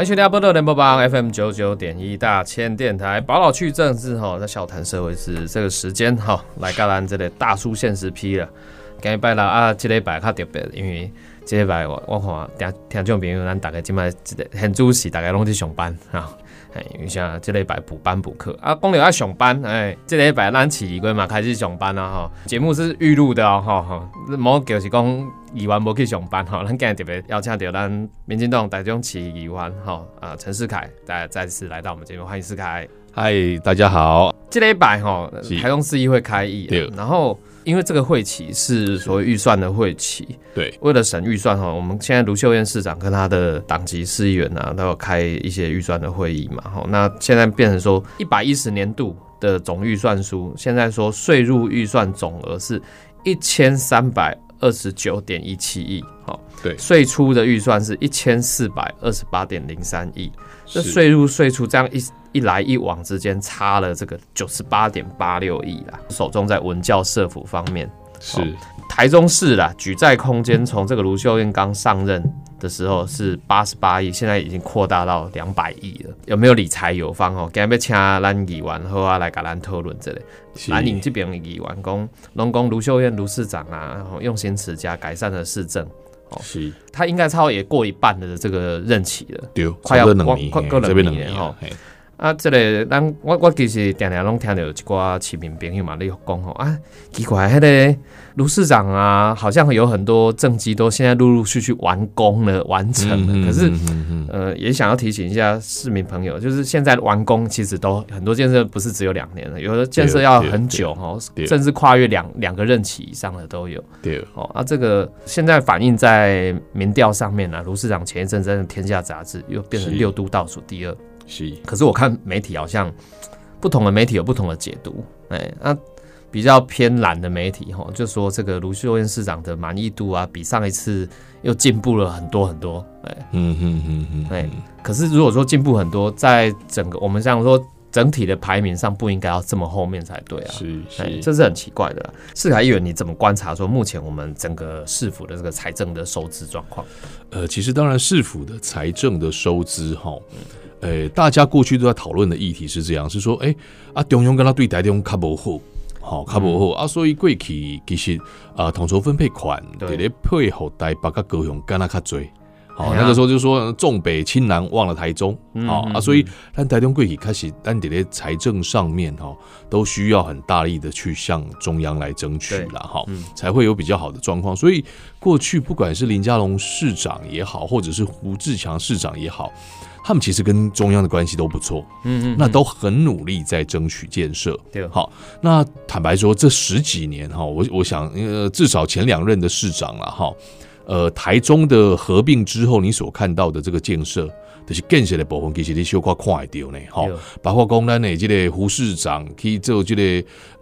欢迎收听波特联播榜 FM 九九点一大千电台，宝老去政治吼，在小谈社会是这个时间哈，来噶咱这里大叔现实批了。今日拜六啊，这礼拜较特别，因为这礼拜我我看听听众朋友咱大概今麦很主时，大概拢去上班啊。哎，因为像这礼拜补班补课啊，公牛要上班哎，这礼拜咱起规嘛开始上班了哈。节目是预录的哦哈哈，莫就是讲议员无去上班哈。咱今日特别邀请到咱民进党台中市议员哈啊陈世凯再再次来到我们节目，欢迎世凯。嗨，大家好。这礼拜哈台中市议会开议，然后。因为这个会期是所谓预算的会期，对，为了省预算哈，我们现在卢秀燕市长跟他的党籍市议员啊，都要开一些预算的会议嘛，哈，那现在变成说一百一十年度的总预算书，现在说税入预算总额是一千三百二十九点一七亿，好，对，税出的预算是一千四百二十八点零三亿，这税入税出这样一。一来一往之间差了这个九十八点八六亿啦，手中在文教社府方面是台中市啦，举债空间从这个卢秀燕刚上任的时候是八十八亿，现在已经扩大到两百亿了。有没有理财有方哦？今日要请咱议员好啊来跟咱讨论这里。蓝营这边议员讲，龙工卢秀燕卢市长啊，然后用心持家，改善了市政。是，他应该超也过一半的这个任期了，快要快过两年哈。啊，这个咱我我其实常常拢听到一寡市民朋友嘛，你讲吼啊，奇怪，迄个卢市长啊，好像有很多政绩都现在陆陆续续完工了、完成了。可是，呃，也想要提醒一下市民朋友，就是现在完工其实都很多建设不是只有两年了，有的建设要很久哦，甚至跨越两两个任期以上的都有。对哦，啊，这个现在反映在民调上面呢，卢市长前一阵在《天下》杂志又变成六都倒数第二。是，可是我看媒体好像不同的媒体有不同的解读，哎，那比较偏蓝的媒体哈，就说这个卢秀燕市长的满意度啊，比上一次又进步了很多很多，哎，嗯嗯嗯嗯，哎，可是如果说进步很多，在整个我们像说整体的排名上，不应该要这么后面才对啊，是是，这是很奇怪的。市凯议员，你怎么观察说目前我们整个市府的这个财政的收支状况？呃，其实当然市府的财政的收支哈。诶，大家过去都在讨论的议题是这样，是说，诶，啊，中央跟他对台中卡无好，好卡无好啊，所以过去其实啊，统筹分配款，伫咧配合台北甲高雄敢若较多，好，那个时候就说重北轻南忘了台中，好啊，所以但台中过去开始，但伫咧财政上面哈，都需要很大力的去向中央来争取了哈，才会有比较好的状况。所以过去不管是林佳龙市长也好，或者是胡志强市长也好。他们其实跟中央的关系都不错，嗯嗯，那都很努力在争取建设。对，好，那坦白说，这十几年哈，我我想，呃，至少前两任的市长了哈，呃，台中的合并之后，你所看到的这个建设。就是建设的部分，其实你小可看会到呢，吼。包括讲咱的这个胡市长去做这个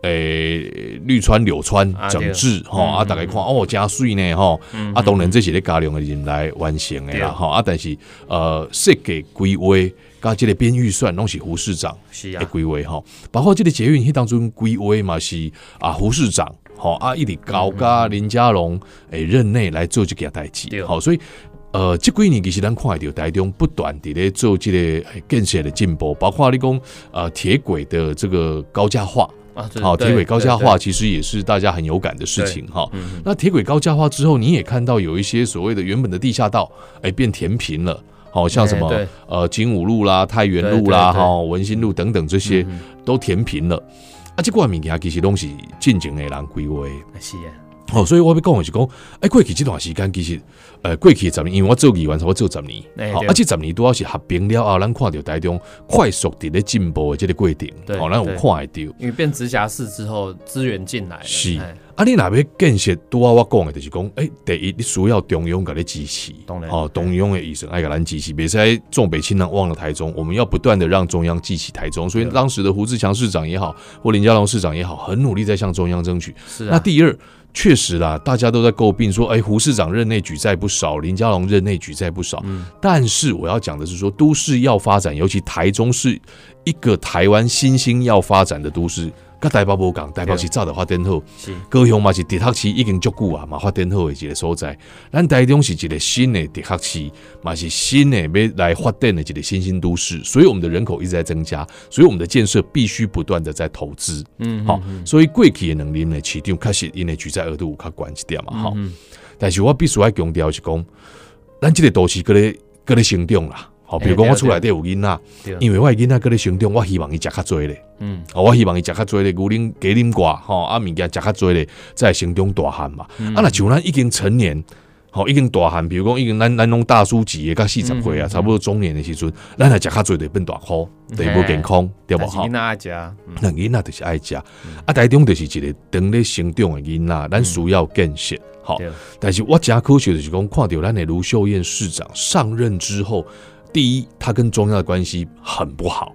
诶绿川柳川整治，吼啊，大家看哦加税呢，吼啊，当然这些咧加量的人来完成的啦，吼啊，但是呃设计规划加这个编预算拢是胡市长的规划，吼。包括这个捷运迄当中规划嘛是啊胡市长，吼啊一直高加林佳龙诶任内来做这个代志，好，所以。呃，这几年其实咱看到台中不断地咧做这个建设的进步，包括你讲呃铁轨的这个高架化啊，好铁轨高架化其实也是大家很有感的事情哈。那铁轨高架化之后，你也看到有一些所谓的原本的地下道，哎变填平了，好像什么呃金武路啦、太原路啦、哈文心路等等这些都填平了。啊，这款物件其实拢是进前的人规划，是啊。好，所以我要讲的是讲，哎，过去这段时间其实。呃，过去十年，因为我做议员，我做十年，好，而且十年都要是合并了啊，咱看到台中快速的咧进步的这个过程，哦，咱有看会到。因为变直辖市之后，资源进来了是。啊，你那边建设都要我讲的，就是讲，哎，第一，你需要中央给你支持，哦，中央的医生爱给咱支持，别在重北轻南忘了台中，我们要不断的让中央记起台中。所以当时的胡志强市长也好，或林佳龙市长也好，很努力在向中央争取。是。那第二。确实啦，大家都在诟病说，哎，胡市长任内举债不少，林佳龙任内举债不少。嗯，但是我要讲的是说，都市要发展，尤其台中是一个台湾新兴要发展的都市，甲台北无共，台北是早就发展好，是高雄嘛是直辖市已经足久啊，嘛发展好的一个所在。咱台中是一个新的直辖市，嘛是新的要来发展的一个新兴都市，所以我们的人口一直在增加，所以我们的建设必须不断的在投资。嗯，好，所以过去的能力呢，市场确实因为举债额度有较悬一点嘛，好。嗯但是我必须要强调是讲，咱这个都市搁咧搁咧成长啦。好，比如讲我厝内底有囡仔，因为我的囡仔搁咧成长，我希望伊食较侪咧。嗯。哦，我希望伊食较侪咧，牛奶鸡啉寡吼，啊物件食较侪咧，在成长大汉嘛。嗯。啊，若像咱已经成年，吼已经大汉，比如讲已经咱咱拢大叔级的，甲四十岁啊，嗯差不多中年的时阵，咱若食较侪就变大箍，就无健康，对无？吼。囡？仔爱食，嗯。那囡仔就是爱食，啊，台中就是一个等咧成长的囡仔，咱需要建设，吼。但是我真可惜的就是讲，看到咱的卢秀燕市长上任之后，第一，他跟中央的关系很不好，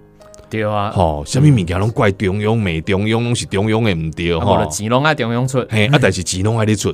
对啊，吼、什么物件拢怪中央，美中央拢是中央的毋对，吼。就。钱拢爱中央出，嘿，啊，但是钱拢爱你出，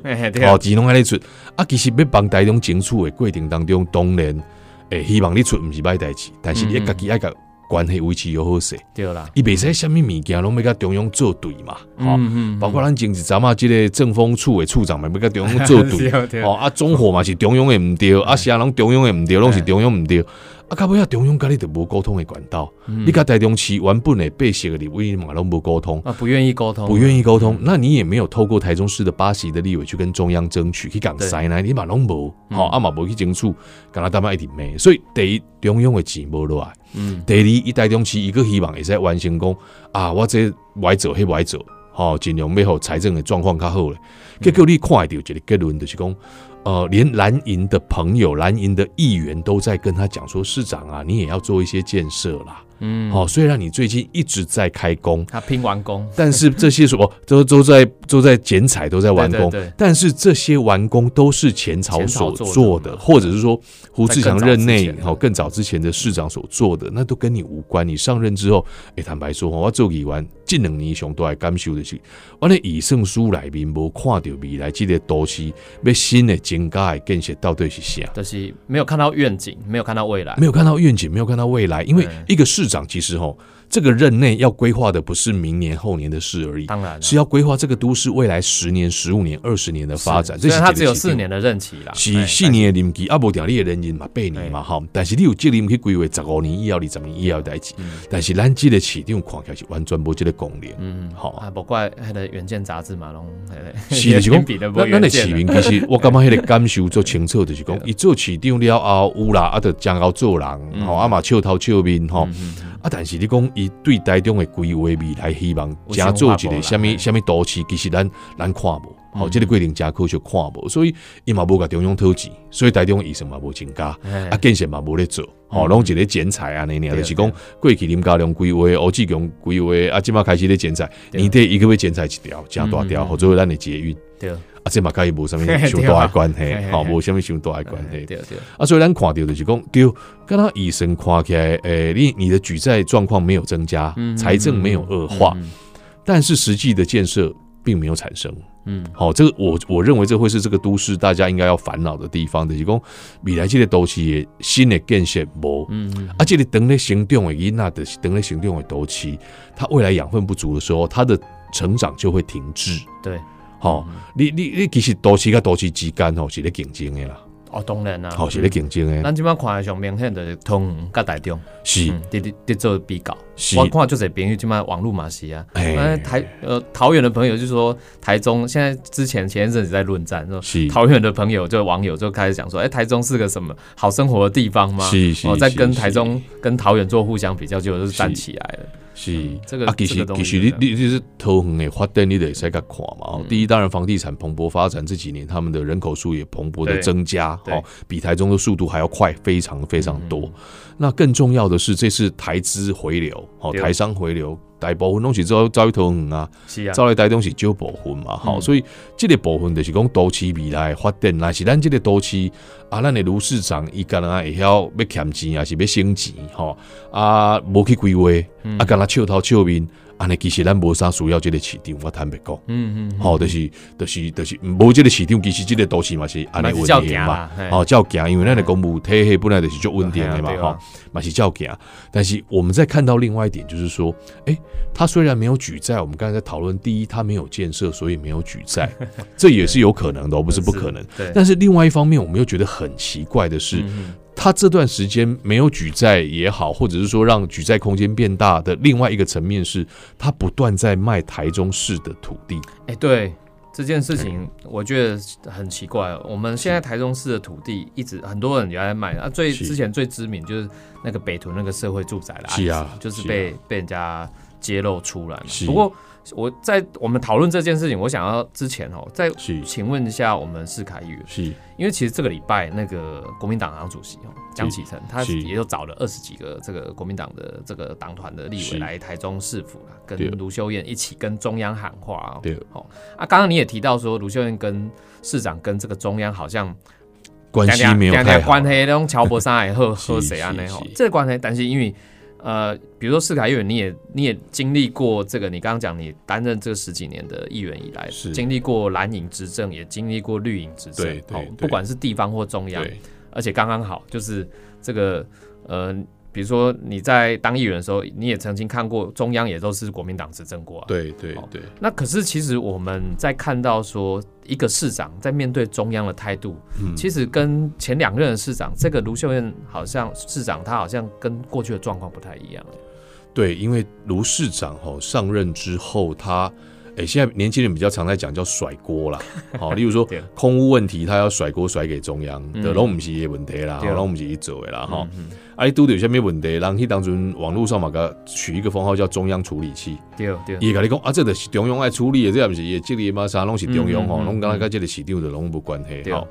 哦，钱拢爱你出。啊，其实要帮台中争取的过程当中，当然，诶，希望你出毋是歹代志，但是你嗯家己爱甲关系维持又好势，对啦，伊袂使虾米物件拢要甲中央作对嘛，吼、嗯嗯，包括咱前一阵啊，即个政风处的处长嘛，要甲中央作对，哦，啊，中火嘛是中央的毋对，啊，啥拢中央的毋对，拢是中央毋对。啊，到尾啊，中央甲你就无沟通的管道，嗯。你甲台中市原本的备写的立委嘛拢无沟通，啊不愿意沟通，不愿意沟通，那你也没有透过台中市的八席的立委去跟中央争取，去讲塞呢，你嘛拢无，嗯。好啊嘛无去争取，敢若他妈一直咩，所以第一中央的钱无落来，嗯。第二伊台中市伊个希望会使完成讲啊，我这歪做迄歪做，吼，尽量要互财政的状况较好咧。结果你看到一个结论就是讲，呃，连蓝营的朋友、蓝营的议员都在跟他讲说，市长啊，你也要做一些建设啦。嗯，好、虽然你最近一直在开工，他拼完工，但是这些什么都都在都在剪彩，都在完工。但是这些完工都是前朝所做的或者是说胡志强任内在更早之前的好更早之前的市长所做的，那都跟你无关。你上任之后，哎，坦白说，我做议员近两年上都来感受的是，我的以胜书来面无看到未来这个都市要新的增加的建设到底是啥。就是没有看到愿景，没有看到未来，没有看到愿景，没有看到未来，因为一个市长其实吼，这个任内要规划的不是明年后年的事而已，当然了是要规划这个都市未来十年、十五年、二十年的发展。这是虽然他只有四年的任期啦，是哎四年的任期，啊，无定你的人任嘛八年嘛哈，但是你有责任去规划十五年以后、二十年以后的代志。但是咱这个市长看起来是完全无这个功能。嗯，好啊，不怪迄个《原件》杂志嘛，拢是的，是讲 比的，咱咱的市民其实 我感觉迄个感受做清楚，就是讲对伊做市长了后有啦，啊，就将要做人，吼，啊嘛笑头笑面吼。嗯啊，但是你讲伊对台中的规划未来希望加做一个什物什物都市，其实咱咱看无，好、这个规定真可惜看无，所以伊嘛无甲中央讨钱，所以台中医生嘛无增加，啊建设嘛无咧做，吼、拢一个剪彩安尼尔就是讲过去林家良规划、欧志强规划，啊，即马开始咧剪彩，对年底伊个月剪彩一条，真大条，嗯或者咱的捷运，对，啊，这嘛甲伊无啥物上大的关系，吼，无啥物上大的关系。对对，啊，所以咱看到就是讲，对，跟他医生看起来，诶、你你的举债状况没有增加，嗯财政没有恶化，嗯但是实际的建设并没有产生。嗯。好、这个我我认为这会是这个都市大家应该要烦恼的地方就是讲未来这个都市的新的建设无，嗯嗯啊，这个等咧行动的囡仔的等咧行动的都市，它未来养分不足的时候，它的成长就会停滞。对，好、你你你其实都市跟都市之间吼是咧竞争的啦，哦，当然啦，哦、是咧竞争的，咱即摆看的上明显就是通园甲台中，是。嗯，伫伫伫做比较。是。我看就侪朋友即摆网络嘛是啊，哎呃台呃桃园的朋友就说台中现在之前前一阵子在论战，说是。桃园的朋友就网友就开始讲说，哎、台中是个什么好生活的地方吗？是是哦，在跟是台中跟桃园做互相比较，结果就是。站起来了。是这个啊，其这实其实你你你是桃园的发展，你得先甲看嘛。第一，当然房地产蓬勃发展这几年，他们的人口数也蓬勃的增加，哦，比台中的速度还要快，非常非常多。嗯那更重要的是，这次台资回流，哦，台商回流，大部分拢是走走一头鱼啊，是啊，走来台东是少部分嘛，好、嗯。所以这个部分就是讲都市未来的发展，那是咱这个都市啊，咱的卢市长伊干若会晓要欠钱，还是要升钱，吼、啊，无去规划，嗯。啊，干若笑头笑面，安尼其实咱无啥需要这个市场，我坦白讲，嗯嗯，好，就是就是就是无这个市场，其实这个都市嘛是安尼稳定嘛行啦，嘿哦，照行，因为咱的公务体系本来就是就稳定的嘛，哈对啊对啊，嘛是照行。但是我们再看到另外一点，就是说，诶，他虽然没有举债，我们刚才在讨论，第一，他没有建设，所以没有举债，这也是有可能的，哦不是不可能。对，但是另外一方面，我们又觉得很奇怪的是，嗯他这段时间没有举债也好，或者是说让举债空间变大的另外一个层面是，他不断在卖台中市的土地。哎、对这件事情，我觉得很奇怪。我们现在台中市的土地一直很多人也在卖啊，最之前最知名就是那个北屯那个社会住宅的案子，是啊就是是被被人家揭露出来嘛。不过我在我们讨论这件事情，我想要之前哦，再是请问一下我们世凯议员，是因为其实这个礼拜那个国民党党主席哦江启臣，他是也有找了二十几个这个国民党的这个党团的立委来台中市府啦，跟对卢秀燕一起跟中央喊话哦。对哦啊，刚刚你也提到说卢秀燕跟市长跟这个中央好像关系没有太好关。系那种乔伯山也喝是喝谁啊？那吼这个关系，但是因为呃，比如说市凯议员，你也你也经历过这个，你刚刚讲你担任这十几年的议员以来，是。经历过蓝营执政，也经历过绿营执政，对对不管是地方或中央，而且刚刚好就是这个呃，比如说你在当议员的时候，你也曾经看过中央也都是国民党执政过啊。对对好对，那可是其实我们在看到说一个市长在面对中央的态度，嗯其实跟前两任的市长，这个卢秀燕好像市长他好像跟过去的状况不太一样。对，因为卢市长吼上任之后，他诶、现在年轻人比较常在讲叫甩锅啦，好，例如说空屋问题，他要甩锅甩给中央，嗯。的拢不是伊的问题啦，对。拢不是一做的啦，哈、嗯，啊，伊拄着有些咩问题，人去当阵网络上嘛，个取一个封号叫中央处理器，对对，伊甲你讲啊，这就是中央爱处理的，这也不是伊的职力嘛，啥拢是中央吼，嗯嗯嗯拢刚才甲这个市长的拢无关系对。吼。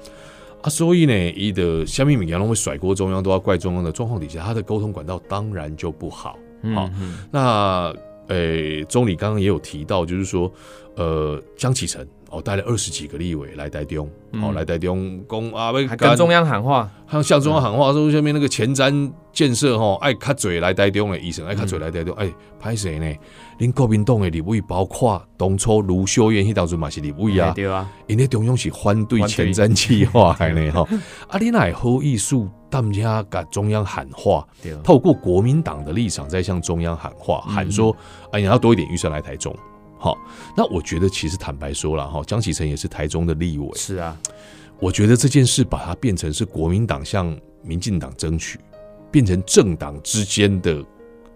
啊，所以呢，伊的虾米物件拢会甩锅中央，都要怪中央的状况底下，他的沟通管道当然就不好。好嗯，那诶，总理刚刚也有提到，就是说，呃，江启臣哦，带了二十几个立委来台中，嗯。哦，来台中讲啊，要还跟中央喊话，还向中央喊话说，下面那个前瞻建设吼，爱卡嘴来台中的医生，爱卡嘴来台中，哎，拍谁呢？恁国民党的立委，包括当初卢秀燕迄当阵嘛是立委啊，对啊，因为中央是反对前瞻计划的呢吼，啊，你乃好艺术，当家甲中央喊话，透过国民党的立场在向中央喊话，嗯。喊说，哎，你要多一点预算来台中。好，那我觉得其实坦白说了哈，江启臣也是台中的立委，是啊，我觉得这件事把它变成是国民党向民进党争取，变成政党之间的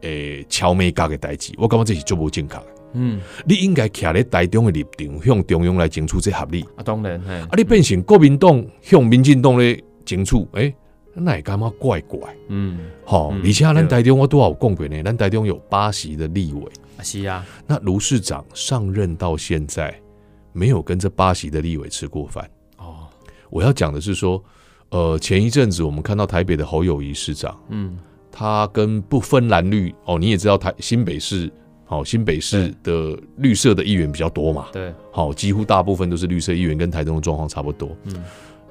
诶敲眉嘎嘅代志，我感觉这是做无正确的。嗯，你应该徛咧台中的立场，向中央来争取这合理。啊，当然，嘿啊，你变成国民党向民进党咧争取，诶、那也感觉怪怪。嗯，好、嗯而且咱对台中我都有讲过呢，咱台中有八席的立委，啊是啊，那卢市长上任到现在，没有跟这八席的立委吃过饭。哦，我要讲的是说，呃，前一阵子我们看到台北的侯友谊市长，嗯，他跟不分蓝绿哦，你也知道台新北市。好，新北市的绿色的议员比较多嘛，对，好，几乎大部分都是绿色议员，跟台中的状况差不多。嗯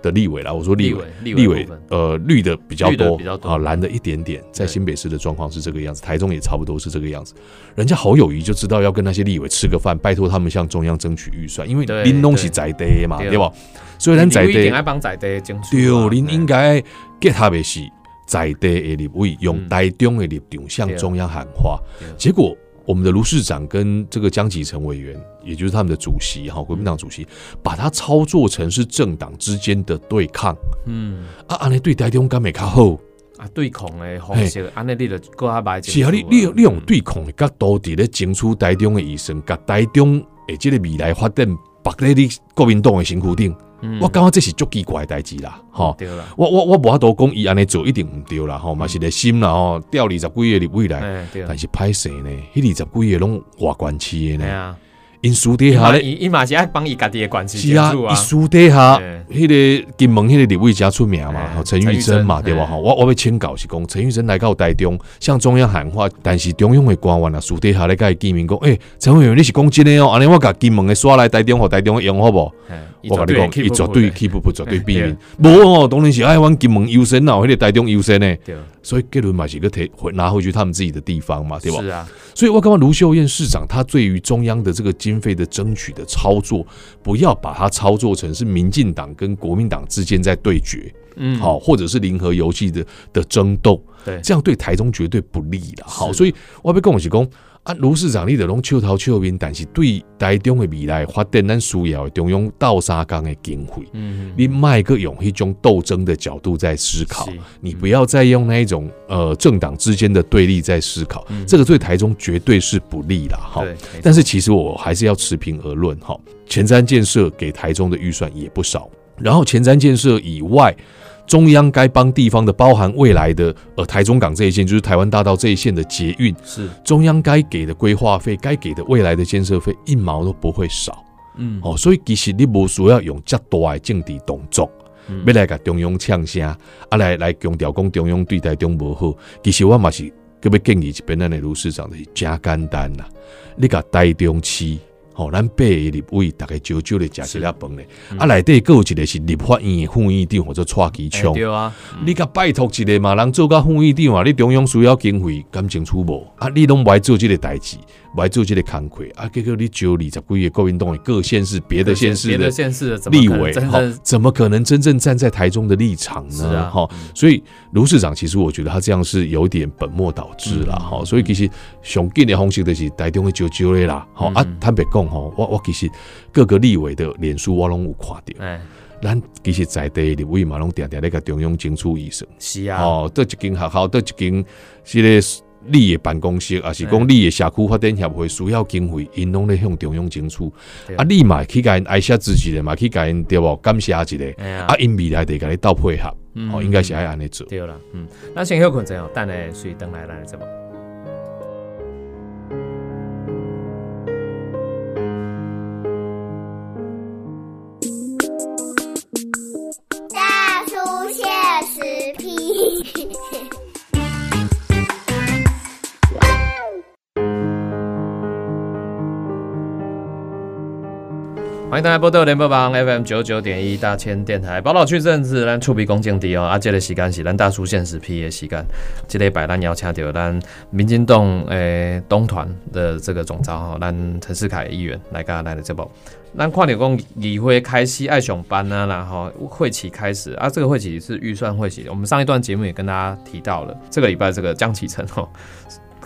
的立委啦，我说立委，立立委呃，绿的比较多，比较多啊，蓝的一点点。在新北市的状况是这个样子，台中也差不多是这个样子。人家好友谊就知道要跟那些立委吃个饭，拜托他们向中央争取预算，因为对林东是对在地嘛，对对吧？所以咱在地地，爱帮在地争取对啊，，您应该 get 他的是在地的立委，用嗯台中的立场向中央喊话。结果我们的卢市长跟这个江启臣委员，也就是他们的主席哈，国民党主席，把他操作成是政党之间的对抗。嗯。啊，安尼对台中敢会较好？啊，对抗的方式，安尼你就搁较歹是啊，你你你用对抗的角度，伫咧争取台中的医生，甲台中诶，即个未来发展，绑在你国民党的身躯顶，嗯。我感觉这是足奇怪的代志啦，吼。对啦，我我我无法度讲伊安尼做一定毋对啦，吼，嘛是个心啦，吼，调二十几个入未来，但，是歹势呢，迄二十几个拢外关市的呢，因私底下咧，伊伊嘛是爱帮伊家己的关系是啊，伊私底下哎迄个金门迄个李伟家出名嘛，陈玉珍嘛，对吧？哎吼，我我要请教是讲，陈玉珍来到台中，向中央喊话，但是中央的官员啊，私底下咧甲伊见面讲，诶，陈委员你是讲真诶哦，安尼我甲金门的刷来台中，互台中的用好不好？哎我甲你讲，伊绝对 keep 不绝对避免。无哦，当然是爱阮金门优先哦，迄个台中优先呢。对，所以给轮买几个提回拿回去他们自己的地方嘛，对吧？是啊，所以我刚刚卢秀燕市长，他对于中央的这个经费的争取的操作，不要把它操作成是民进党跟国民党之间在对决，嗯，好，或者是零和游戏的的争斗，对，这样对台中绝对不利的。好，所以我要跟我是讲啊，卢市长你得拢笑头笑面，但是对台中的未来发展，咱需要的中央倒沙冈的经费。嗯，你卖个用一种斗争的角度在思考是，你不要再用那一种呃政党之间的对立在思考，嗯这个对台中绝对是不利啦。哈。但是其实我还是要持平而论哈，前瞻建设给台中的预算也不少，然后前瞻建设以外，中央该帮地方的，包含未来的呃台中港这一线，就是台湾大道这一线的捷运，是，中央该给的规划费、该给的未来的建设费，一毛都不会少嗯，哦。所以其实你无需要用较大的政治动作。嗯要来甲中央呛声，啊来来强调讲中央对台中无好，其实我嘛是特别建议这边咱的卢市长的是真简单啦，你甲台中市。吼、咱八个立委逐个少少咧食一粒饭咧，啊，内底佫有一个是立法院的副院长或者蔡其哎昌，对啊，你甲拜托一个嘛，人做甲副院长啊，你中央需要经费，感情出无？啊，你拢无爱做即个代志，不爱做这个工课，啊，结果你招二十几个国民党的各县市、别的县市的别的县市的立委，怎么可能真正站在台中的立场呢？哈、所以卢市长其实我觉得他这样是有点本末倒置啦，嗯。哈、所以其实上紧的方式就是台中的招招的啦，哈、啊嗯，坦白讲吼，我我其实各个立委的脸书我拢有看到，哎，咱其实在地的立委嘛拢定定咧甲中央争取医生，是啊，哦，到一间学校，到一间这个你的办公室，还是讲哎你的社区发展协会需要经费，因拢咧向中央争取。对啊，你嘛去甲因爱下支持的嘛，去甲因对无感谢一下。啊，，因未来得甲你斗配合，嗯哦，应该是爱安尼做。对啦，嗯，那先休困阵哦，等下随等来来怎么？欢迎大家播到联播榜 FM 九九点一大千电台，宝岛区政治咱触鼻恭敬敌哦，啊，这个时间是咱大叔现实批的时间，这个摆咱邀请到咱民进党诶东团的这个总召吼，咱陈世凯议员来跟来的这部。咱看到讲议会开始爱上班啊，然后会期开始啊，这个会期是预算会期，我们上一段节目也跟大家提到了，这个礼拜这个江启臣吼。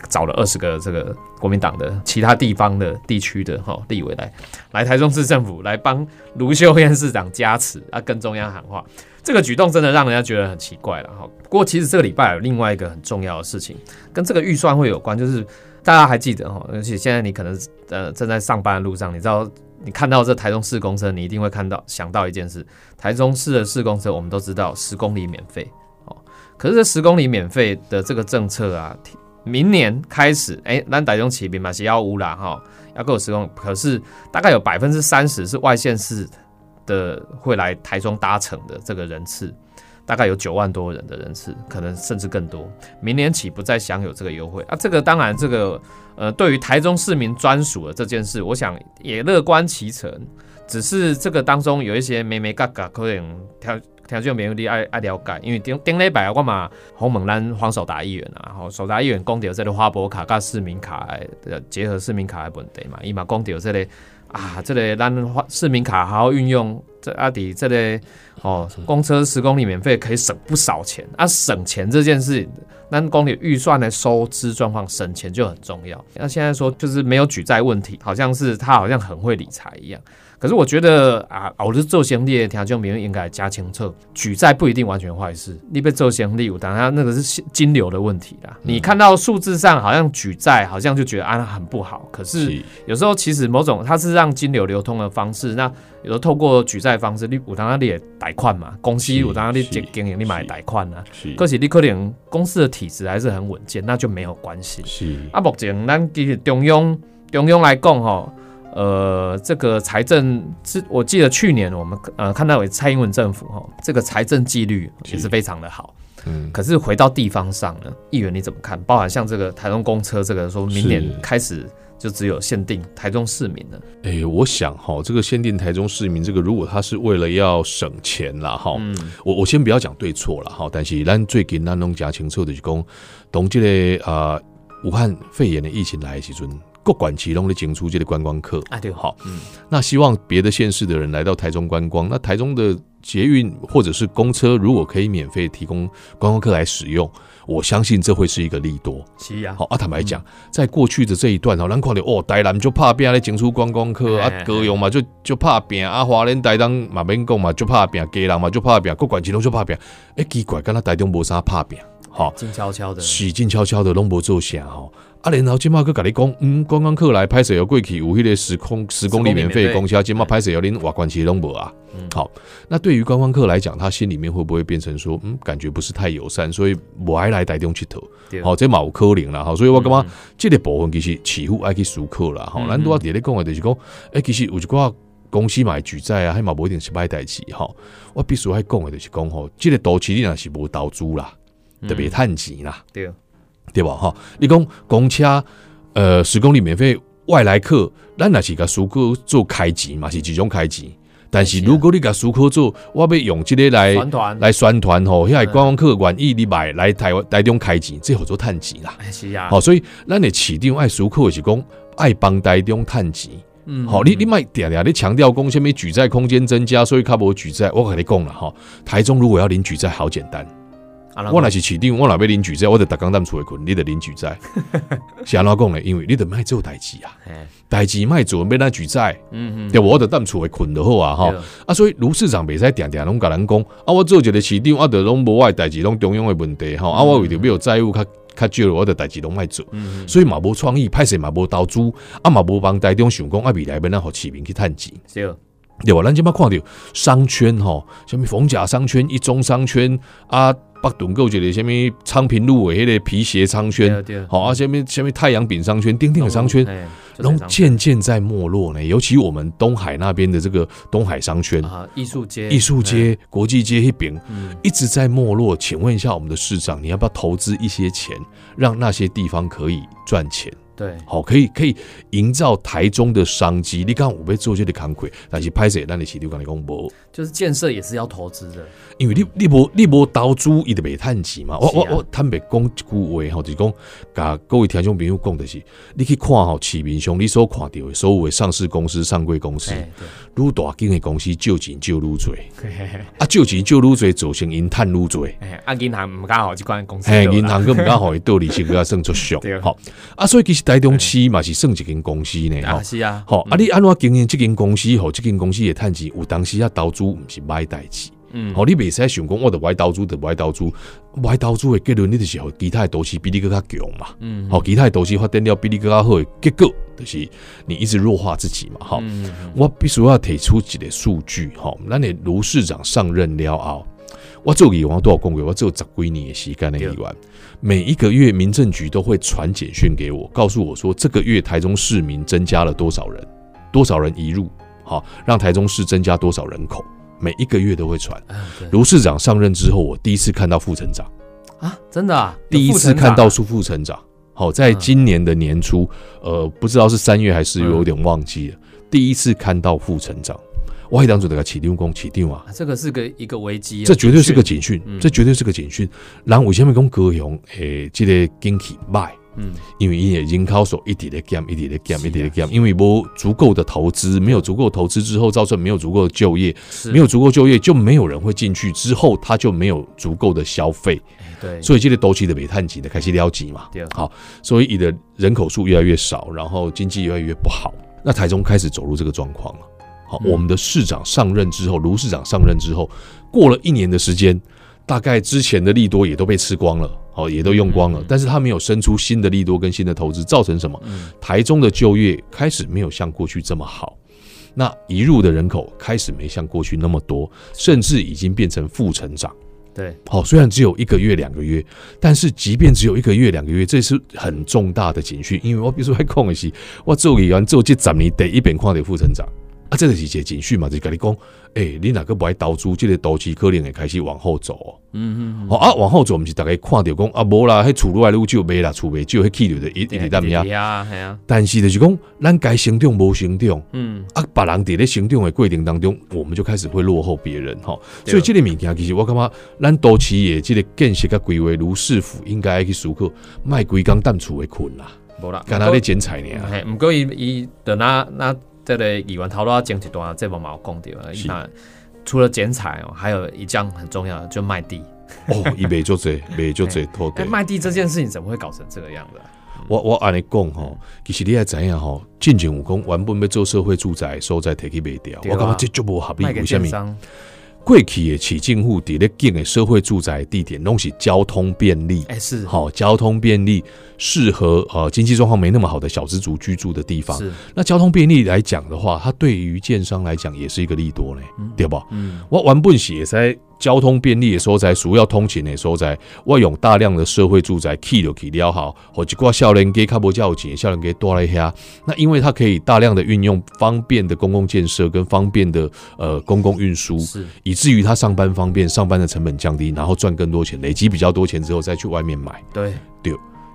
找了二十个这个国民党的其他地方的地区的哈立委来来台中市政府来帮卢秀燕市长加持啊，跟中央喊话，这个举动真的让人家觉得很奇怪了哈。不过其实这个礼拜有另外一个很重要的事情，跟这个预算会有关，就是大家还记得哈，而且现在你可能呃正在上班的路上，你知道你看到这台中市公车，你一定会看到想到一件事，台中市的市公车我们都知道十公里免费哦，可是这十公里免费的这个政策啊。明年开始，哎、咱台中起兵嘛是要乌啦哈，要够十公，可是大概有百分之三十是外县市的会来台中搭乘的这个人次，大概有九万多人的人次，可能甚至更多。明年起不再享有这个优惠啊，这个当然这个呃，对于台中市民专属的这件事，我想也乐观其成，只是这个当中有一些眉眉角角，可能条。听众朋友你爱爱了解，因为顶顶礼拜我嘛洪猛咱黄守达议员啊，吼守达议员讲到这个花博卡甲市民卡的结合市民卡的问题嘛，伊嘛讲到这个啊，这个咱花市民卡好好运用，这啊底这个哦公车十公里免费可以省不少钱啊，省钱这件事，咱公里预算的收支状况省钱就很重要。那现在说就是没有举债问题，好像是他好像很会理财一样。可是我觉得啊，我是做生意的，听众朋友应该加清楚，举债不一定完全坏事。你被做先例，当然那个是金流的问题啦。你看到数字上好像举债，好像就觉得啊很不好。可是有时候其实某种它是让金流流通的方式。那有时候透过举债方式，你有当然你也贷款嘛，公司有当然你经营你买贷款啊。可是你可能公司的体质还是很稳健，那就没有关系。是啊，目前咱其实中央中央来讲吼。呃，这个财政是，我记得去年我们呃看到有蔡英文政府哈，这个财政纪律也是非常的好。嗯，可是回到地方上呢，议员你怎么看？包含像这个台中公车，这个说明年是开始就只有限定台中市民了。哎、我想哈，这个限定台中市民，这个如果他是为了要省钱啦哈，嗯，我我先不要讲对错了哈，但是咱最近咱拢讲清楚就是讲，当这个啊、武汉肺炎的疫情来的时阵，各管其拢的进出这个观光客。啊对，好，嗯那希望别的县市的人来到台中观光，那台中的捷运或者是公车，如果可以免费提供观光客来使用，我相信这会是一个利多。是啊，好啊，坦白讲，在过去的这一段哦，咱看到哦，台南就怕变来进出观光客啊嘿嘿，高雄嘛就就怕变啊，华人台东嘛免讲嘛就怕变，基隆嘛就怕变，各管其拢就怕变。哎，奇怪，敢若台中无啥怕变，好，静悄悄的，是静悄悄的拢无做啥吼。啊，然后今麦佮甲你讲，嗯，观光客来拍摄要过去，有迄个十公十公里免费的公车，今麦拍摄要恁外关系拢无啊。嗯。好，那对于观光客来讲，他心里面会不会变成说，嗯，感觉不是太友善，所以我爱来台中佚佗。对。好，这嘛有可能啦，吼，所以我感觉嗯。这个部分其实似乎爱去思考啦，吼，嗯咱拄啊伫咧讲的就是讲，诶，其实有一寡公司嘛会举债啊，迄嘛无一定是歹代志，吼，我必须爱讲的就是讲吼，这个投资你若是无投资啦，特别趁钱啦，对，对吧？吼，你讲公车呃十公里免费外来客，咱若是甲苏科做开钱嘛，是一种开钱。但是如果你甲苏科做，我要用这个来来宣传吼，遐嗯个观光客愿意你买来台湾台中开钱，这叫做趁钱啦。哎是啊，好，所以咱的市长爱苏科是讲爱帮台中趁钱。嗯好，你你卖点点，你强调讲什么举债空间增加，所以较无举债。我跟你讲了哈，台中如果要领举债，好简单。啊我若是市长，我若要领举债，我就逐工踮厝诶困，你得领举债。是安怎讲咧？因为你得卖做代志啊，哎代志卖做，要咱举债，嗯嗯，对，我得踮厝诶困就好啊，吼。啊，所以卢市长袂使定定拢甲咱讲，啊，我做一个市长，啊，就拢无我诶代志，拢中央诶问题吼，啊，我为着要有债务较较少，我的代志拢卖做，嗯嗯。所以嘛无创意，歹势嘛无投资，啊嘛无帮台中想讲啊未来要咱互市民去趁钱。是，对吧？咱即摆看到商圈吼，什么逢甲商圈、一中商圈啊，北屯购一个什么昌平路的迄个皮鞋商圈，好啊，什么什么太阳饼商圈、丁丁的商圈，哎，就拢这商圈渐渐在没落呢。尤其我们东海那边的这个东海商圈、啊，艺术街，艺术街、国际街那边嗯，一直在没落。请问一下，我们的市长，你要不要投资一些钱，让那些地方可以赚钱？对，好，可以可以营造台中的商机。你看有要做这个工课，但是拍摄咱的市长跟你讲无。就是建设也是要投资的，因为你你无你无投资，伊就袂趁钱嘛。我我我坦白讲一句话吼，就是讲，甲各位听众朋友讲的是，你去看吼市面上你所看到的所有的上市公司、上柜公司，愈大间的公司借钱借愈多，啊借钱借愈多，造成因趁愈多。哎，啊银行唔刚好这款公司哎，银行更毋敢互 伊倒利息，更加算出俗好。啊，所以其实台中市嘛是算一间公司呢。吼啊是啊，好，啊，你安怎经营这间公司？吼，这间公司的趁钱，有当时啊投资毋是歹代志。嗯，好，你袂使想讲，我著歪投资，著歪投资，歪投资的结论，你就是互其他的投资比你更加强嘛。嗯，好，其他的投资发展了比你更加好的结果，就是你一直弱化自己嘛。好，嗯，我必须要提出一个数据。吼，咱的卢市长上任了后，我做议员我都有讲过，我只有十几年的时间的议员，每一个月民政局都会传简讯给我，告诉我说这个月台中市民增加了多少人，多少人移入，好，让台中市增加多少人口，每一个月都会传。卢市长上任之后，我第一次看到副成长，啊，真的啊，第一次看到负负成长。好，在嗯。今年的年初，呃，不知道是三月还是有点忘记了。第一次看到副成长，我还当初这个起定工起定啊，啊这个是个一个危机啊，这绝对是个警警讯，嗯这绝对是个警讯。然后为什么讲高雄诶，这个经济卖？嗯，因为因为人口数一直在减，一直在减，一直在减，因为无足够的投资，没有足够的投资之后，造成没有足够的就业，是没有足够就业，就没有人会进去，之后他就没有足够的消费，哎对，所以这个都期的煤炭级的开始撩级嘛。好，所以你的人口数越来越少，然后经济越来越不好，那台中开始走入这个状况了。好，嗯我们的市长上任之后，卢市长上任之后，过了一年的时间，大概之前的利多也都被吃光了，好，也都用光了嗯，但是他没有生出新的利多跟新的投资，造成什么？嗯台中的就业开始没有像过去这么好，那移入的人口开始没像过去那么多，甚至已经变成负成长。对，好，虽然只有一个月、两个月，但是即便只有一个月、两个月，这是很重大的警讯。因为我比如说还讲的是，我做议员做这十年得一遍看到负成长，啊，这个是一个情绪嘛，就是跟你讲，诶、你哪个不爱投资，这个投资可能会开始往后走哦。嗯嗯哦啊，往后走，我们是大概看到讲啊，无啦，迄厝愈来愈少卖啦，厝卖少，迄气流的一一直淡压。呀，系啊，但是就是讲，咱该成长无成长，嗯，啊，别人伫咧成长的过程当中，我们就开始会落后别人哈。对所以这个物件其实我感觉，咱都市的这个建设甲规划，如市府应该要去思考，卖规工淡厝的困啦，无啦，干那咧剪彩呢。嘿，毋过伊伊等那那这个议员头都要讲一段，这无嘛有讲到啊。是那除了剪彩哦，还有一项很重要的，就卖地。哦，伊卖就这，卖就这土地哎，。卖地这件事情怎么会搞成这个样子啊？我我安尼讲吼，其实你也知影吼，进前有讲原本要做社会住宅的所在摕去卖掉，啊我感觉这就无合理。为什么？建商，过去的市政府伫咧建的社会住宅地点，拢是交通便利，哎，是好、交通便利，适合呃经济状况没那么好的小资族居住的地方。是，那交通便利来讲的话，它对于建商来讲也是一个利多呢，对吧？嗯，我原本是会使交通便利的所在，主要通勤的所在，我用大量的社会住宅起就起了好，或一寡少年家较无较有钱，少年家多来遐。那因为它可以大量的运用方便的公共建设跟方便的呃公共运输，是，以至于他上班方便，上班的成本降低，然后赚更多钱，累积比较多钱之后再去外面买。对对，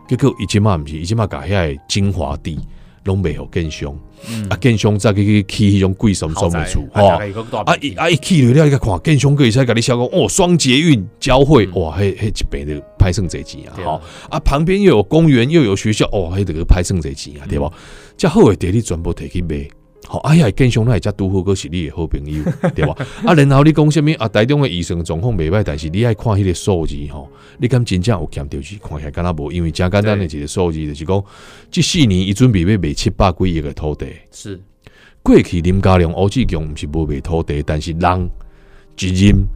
结果伊即马毋是，伊即马甲遐精华地拢袂互建商，嗯啊建商再去去起迄种贵什么什么厝，吼。啊一啊一起了了，你甲看建商个会使甲你销讲哦，双捷运交汇，哇，迄迄一边的拍算侪钱啊，吼啊旁边又有公园又有学校，哦，迄个拍算侪钱啊，对无？遮好诶地你全部摕去卖。好，哎呀，建商那会遮拄好，个是你的好朋友，对吧？啊，然后你讲什物啊？台中的医生状况袂歹，但是你爱看迄个数字吼，你敢真正有欠着是看起来敢若无？因为真简单的一个数字，就是讲，即四年伊准备要卖七百几亿的土地。是，过去林家良、欧志强毋是无卖土地，但是人一任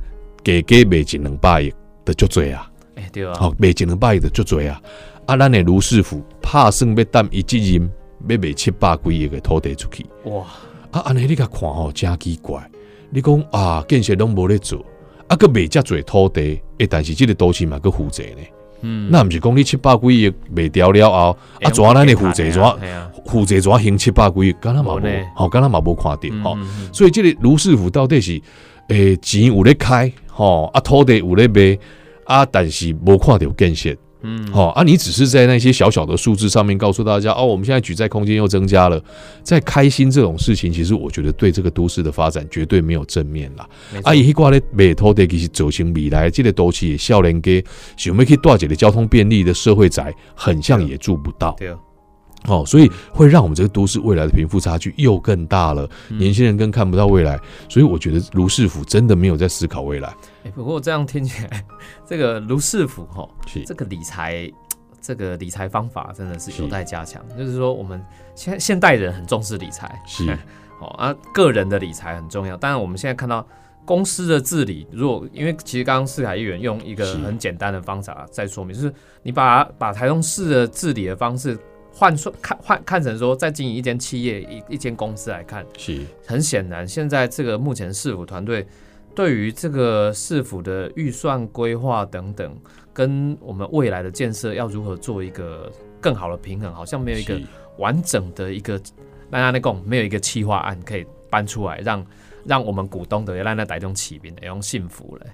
加加卖一两百亿的足多啊！哎，对啊，吼、卖一两百亿的足多啊！啊，咱的卢师傅拍算要等伊即任要卖七百几亿的土地出去。哇，啊，安尼你甲看吼，真奇怪。你讲啊，建设拢无咧做，啊，佮卖遮侪土地，诶，但是即个都市嘛，佮负债呢。嗯，那毋是讲你七百几亿卖掉了后，啊，怎咱的负债怎哎呀，负债怎行七百几亿，敢若嘛无吼，敢若嘛无看着吼。嗯嗯所以即个卢师傅到底是诶钱有咧开，吼啊土地有咧卖啊，但是无看着建设。嗯，好、啊，你只是在那些小小的数字上面告诉大家，哦，我们现在举债空间又增加了，在开心这种事情，其实我觉得对这个都市的发展绝对没有正面啦。啊，伊迄挂咧卖土地其实走向未来，这个都市也少年家想要去大一个交通便利的社会宅，很像也住不到。对啊，哦，所以会让我们这个都市未来的贫富差距又更大了，嗯年轻人更看不到未来。所以我觉得卢市府真的没有在思考未来。哎，不过这样听起来，这个卢市府哈，是这个理财，这个理财方法真的是是有待加强。就是说，我们现现代人很重视理财，是 哦啊，个人的理财很重要。当然，我们现在看到公司的治理，如果因为其实刚刚四海议员用一个很简单的方法在说明，就是你把把台中市的治理的方式换算看换看成说，在经营一间企业一一间公司来看，是很显然，现在这个目前市府团队对于这个市府的预算规划等等，跟我们未来的建设要如何做一个更好的平衡，好像没有一个完整的一个，让大家讲没有一个企划案可以搬出来，让让我们股东的让那台中起兵的用幸福嘞。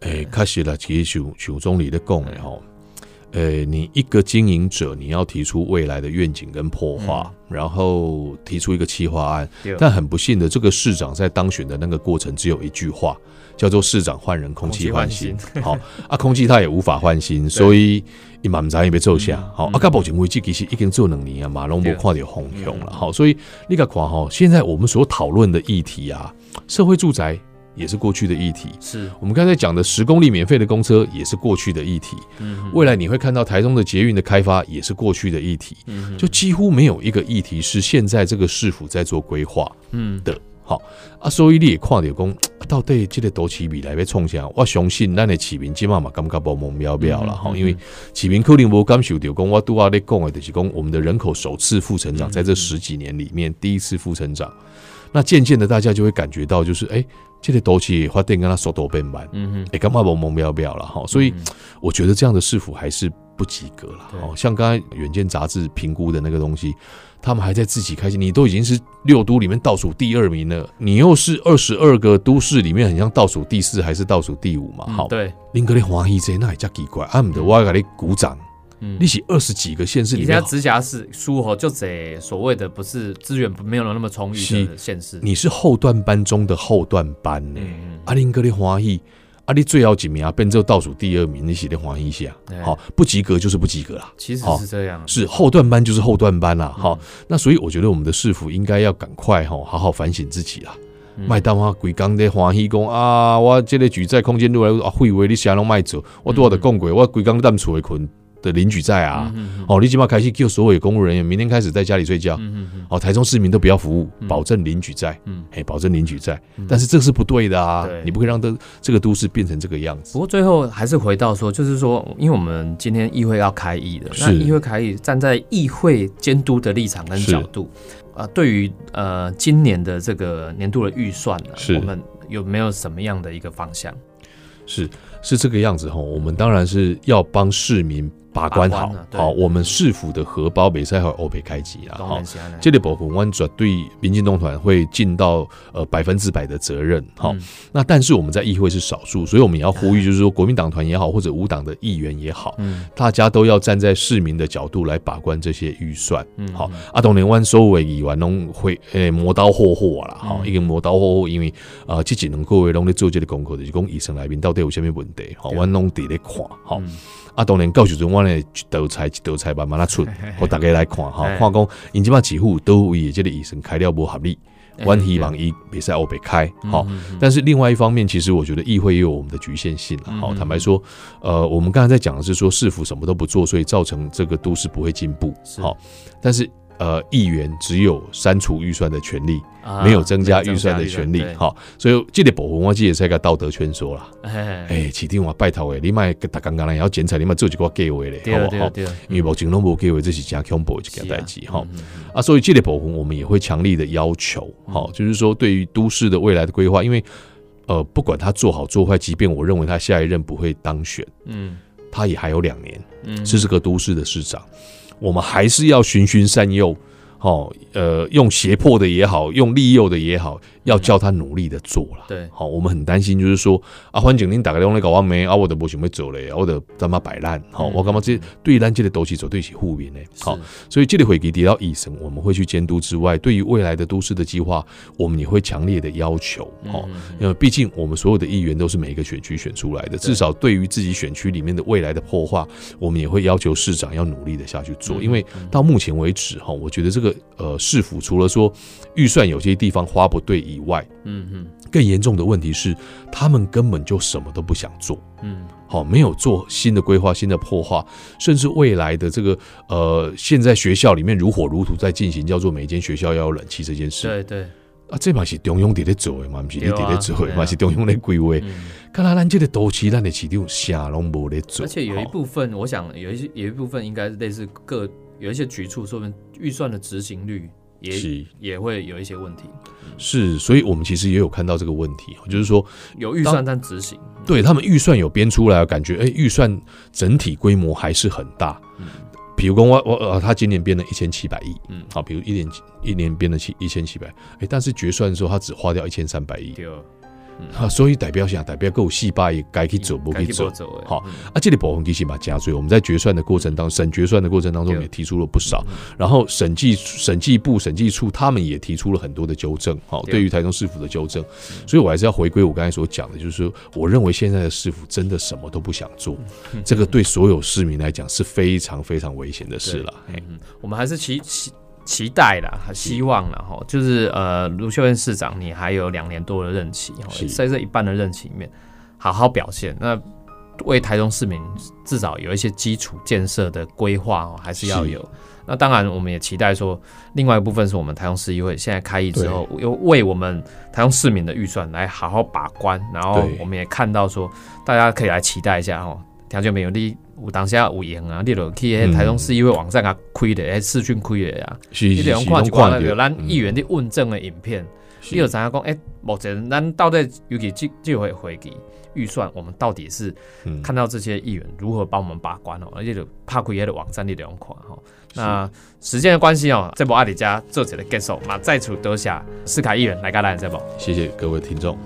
诶，确实啦，其实许许总理的讲的吼，呃，你一个经营者，你要提出未来的愿景跟破划，然后提出一个企划案。但很不幸的，这个市长在当选的那个过程只有一句话，叫做“市长换人，空气换新”。好啊，空气他也无法换新，所以伊嘛毋知伊要做啥。好啊，到目前为止其实已经做两年啊，马龙无对看到方向了。好，所以你甲看哈，现在我们所讨论的议题啊，社会住宅也是过去的议题。是，我们刚才讲的十公里免费的公车也是过去的议题，嗯未来你会看到台中的捷运的开发也是过去的议题，嗯就几乎没有一个议题是现在这个市府在做规划嗯。的。好。啊，所以你也看到讲，啊到底这个都市未来要创啥？我相信咱的市民即码嘛感觉无蒙渺渺了哈，嗯嗯因为市民可能无感受到讲，我拄啊咧讲的就是讲，我们的人口首次负成长，嗯在这十几年里面第一次负成长。那渐渐的，大家就会感觉到，就是哎、这个都市发电跟它速度变慢，嗯哎，干嘛蒙蒙渺渺了哈，所以我觉得这样的市府还是不及格了。哦，像刚才《远见》杂志评估的那个东西，他们还在自己开心。你都已经是六都里面倒数第二名了，你又是二十二个都市里面很像倒数第四还是倒数第五嘛？好，嗯对，林格的欢喜这那也叫奇怪，啊，唔得，我要给你鼓掌。嗯。你是二十几个县市里面你现在，直辖市苏吼就这所谓的不是资源没有那么充裕的县市，你是后段班中的后段班呢、嗯嗯啊，林哥的欢喜，啊，你最后几名啊，变做倒数第二名，你写的欢喜下，对好、不及格就是不及格啦。其实是这样，是后段班就是后段班啦，嗯。好、那所以我觉得我们的市府应该要赶快哈，好好反省自己啦。嗯。麦当啊，规工在欢喜讲啊，我这个举债空间越来越啊，会为你啥拢卖走，我多少的讲过，我规工踮厝的困的邻居债啊，哦，你起码开始叫所有公务人员明天开始在家里睡觉，哦，台中市民都不要服务，嗯。保证领举债，嗯。哎，保证领举债嗯，但是这是不对的啊，你不可以让这这个都市变成这个样子。不。过最后还是回到说，就是说，因为我们今天议会要开议的，那是议会开议，站在议会监督的立场跟角度，啊、对于呃今年的这个年度的预算呢，我们有没有什么样的一个方向？是是这个样子哈，我们当然是要帮市民把关好好，我们市府的荷包北赛和欧北开机啦，好。这类保护湾绝对民进党团会尽到呃百分之百的责任，好、嗯。那但是我们在议会是少数，所以我们也要呼吁，就是说国民党团也好，或者无党的议员也好，嗯。大家都要站在市民的角度来把关这些预算。嗯好，阿东连湾收尾议员拢会诶磨刀霍霍啦，好、嗯已经磨刀霍霍，因为啊，这几两个月拢咧做这个功课，就是讲医生内面到底有啥物问题，吼，对。阮拢伫咧看，好、嗯啊，当然到时阵我咧一道菜一道菜慢慢啊出，互大家来看，吼，嘿。看讲因即摆几乎都位的这个医生开了无合理，哎阮希望伊袂使后白开，好、但是另外一方面，其实我觉得议会也有我们的局限性了。好、嗯。坦白说，呃，我们刚才在讲的是说市府什么都不做，所以造成这个都市不会进步。好、但是呃，议员只有删除预算的权利，啊没有增加预算的权利。对。好、所以这个保护我记得是一个道德劝说啦。哎哎，市长我拜托诶，你卖大刚刚来要剪彩，你卖做一个计划嘞，好不好？因为目前拢无计划，这是真恐怖的一件代志哈。啊，所以这类保护我们也会强力的要求，好、就是说对于都市的未来的规划，因为呃，不管他做好做坏，即便我认为他下一任不会当选，嗯。他也还有两年嗯。是这个都市的市长，我们还是要循循善诱，好、呃，用胁迫的也好，用利诱的也好，要叫他努力的做了。对好，我们很担心，就是说啊，环境恁大家拢咧搞完没啊，我都不想要走嘞，我的他妈摆烂。好、嗯我干嘛这对咱这个东西走对起互勉呢。好，是所以这里会给提到医生，我们会去监督之外，对于未来的都市的计划，我们也会强烈的要求哦。嗯因为毕竟我们所有的议员都是每一个选区选出来的，至少对于自己选区里面的未来的破坏，我们也会要求市长要努力的下去做。嗯因为到目前为止哈，我觉得这个呃市府除了说预算有些地方花不对以外，嗯嗯。更严重的问题是他们根本就什么都不想做。嗯。好，没有做新的规划、新的破化，甚至未来的这个呃，现在学校里面如火如荼在进行，叫做每间学校要有冷气这件事。对对。啊，这嘛是中央伫咧做的嘛，不是？你对啊伫咧做的嘛，是中央咧规划。嗯。看来咱这个都市，咱的市场啥拢无咧做，而且有一部分，我想有一些有一部分应该是类似各有一些局处，说明预算的执行率也是。也会有一些问题，是，所以我们其实也有看到这个问题，就是说，有预算但执行，对他们预算有编出来，感觉哎，预算整体规模还是很大。嗯比如说我我呃，他今年编了一千七百亿，嗯。好，比如一年一年编了七一千七百，哎，但是决算的时候他只花掉一千三百亿，对，啊，所以代表啥？代表够细巴也该去走，不去走。走的，好嗯，啊，这里保红机器嘛加税，我们在决算的过程当中审决算的过程当中也提出了不少，然后审计审计部、审计处他们也提出了很多的纠正，好，对。对于台中市府的纠正，所以我还是要回归我刚才所讲的，就是说，我认为现在的市府真的什么都不想做，这个对所有市民来讲是非常非常危险的事了。嗯，我们还是期期期待啦，希望啦哈，就是呃，卢秀燕市长，你还有两年多的任期，在这一半的任期里面，好好表现，那为台中市民至少有一些基础建设的规划哦，还是要有。那当然，我们也期待说，另外一部分是我们台中市议会现在开议之后，又为我们台中市民的预算来好好把关，然后我们也看到说，大家可以来期待一下哦。条件没有你有当下有闲啊，你就去迄台中市议会网站啊开的，哎，视讯开的啊，是是是，你得用看看有咱嗯议员的问政的影片，你有知影讲，哎、目前咱到底尤其这这回会议预算，我们到底是嗯看到这些议员如何帮我们把关哦，而且就拍开迄个网站你两看哈。那时间的关系哦，这部阿里家做起来结束，嘛再次多谢斯卡议员来跟咱这部。谢谢各位听众。